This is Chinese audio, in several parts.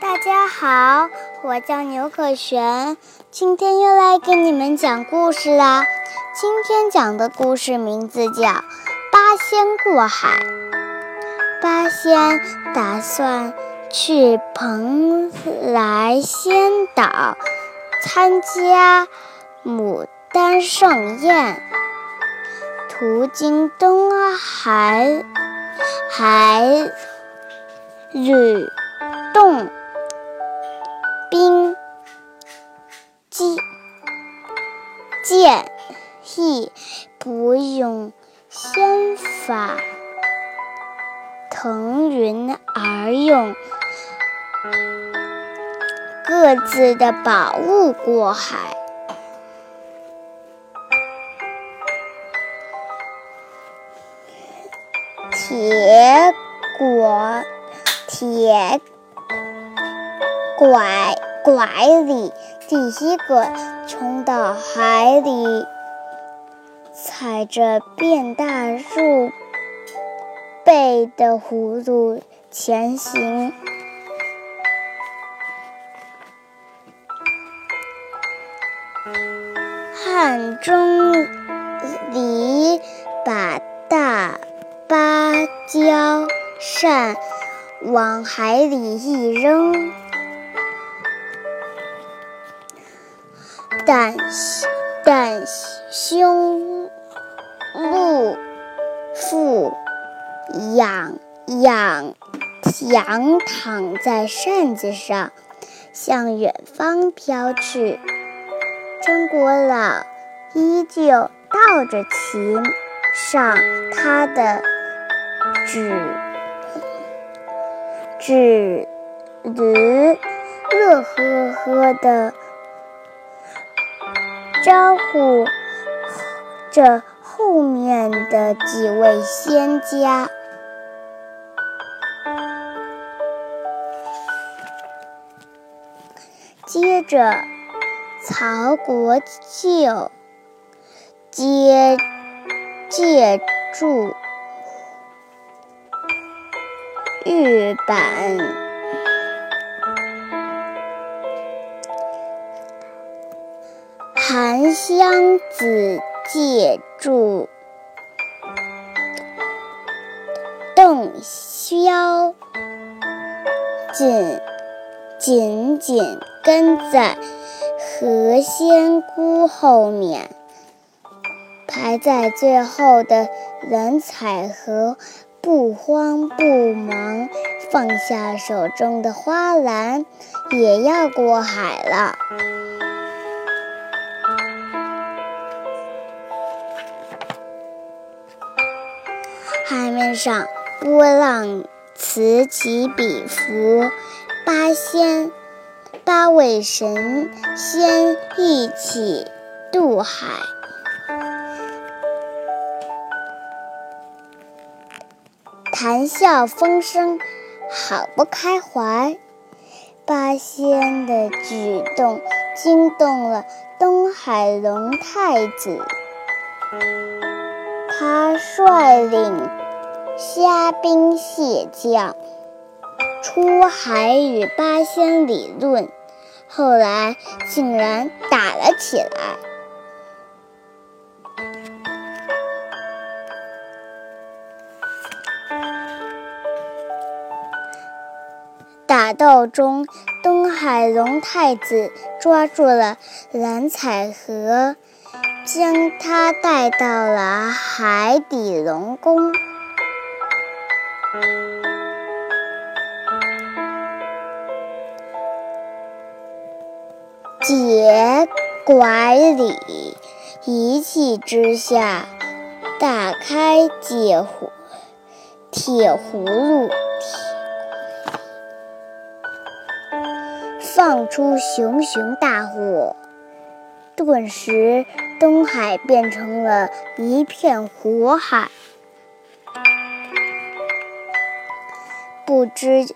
大家好，我叫牛可璇，今天又来给你们讲故事啦。今天讲的故事名字叫《八仙过海》。八仙打算去蓬莱仙岛参加牡丹盛宴，途经东海海吕洞宾见见亦不用仙法。腾云而用各自的宝物过海。铁果铁拐拐里第一个冲到海里，踩着变大树。背的葫芦前行，汉钟离把大芭蕉扇往海里一扔，但但胸露，腹。仰仰仰躺在扇子上，向远方飘去。张国老依旧倒着骑上他的纸纸驴，乐呵呵的招呼着后面的几位仙家。接着，曹国舅接借助玉板，韩湘子借助洞箫紧紧紧。跟在何仙姑后面，排在最后的任采和不慌不忙，放下手中的花篮，也要过海了。上波浪此起彼伏，八仙。八位神仙一起渡海，谈笑风生，好不开怀。八仙的举动惊动了东海龙太子，他率领虾兵蟹将出海与八仙理论。后来竟然打了起来，打斗中，东海龙太子抓住了蓝采和，将他带到了海底龙宫。解拐李一气之下，打开解葫铁葫芦，放出熊熊大火，顿时东海变成了一片火海。不知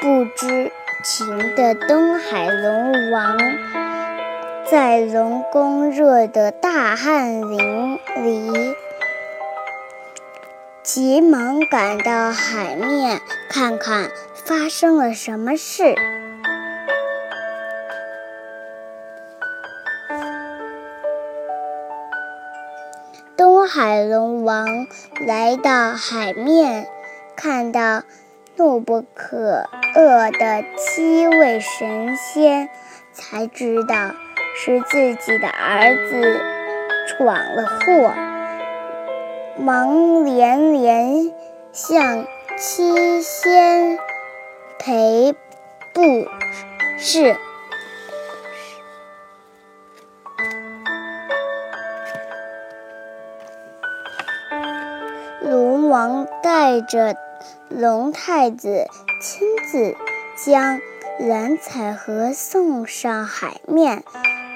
不知。情的东海龙王，在龙宫热得大汗淋漓，急忙赶到海面看看发生了什么事。东海龙王来到海面，看到怒不可遏的七位神仙，才知道是自己的儿子闯了祸，忙连连向七仙赔不是。龙王带着龙太子亲自将蓝采和送上海面，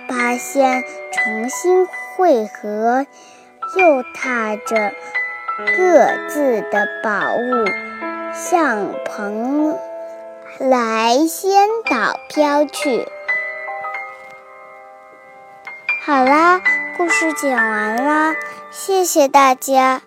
八仙重新会合，又踏着各自的宝物向蓬莱仙岛飘去。好啦，故事讲完啦，谢谢大家。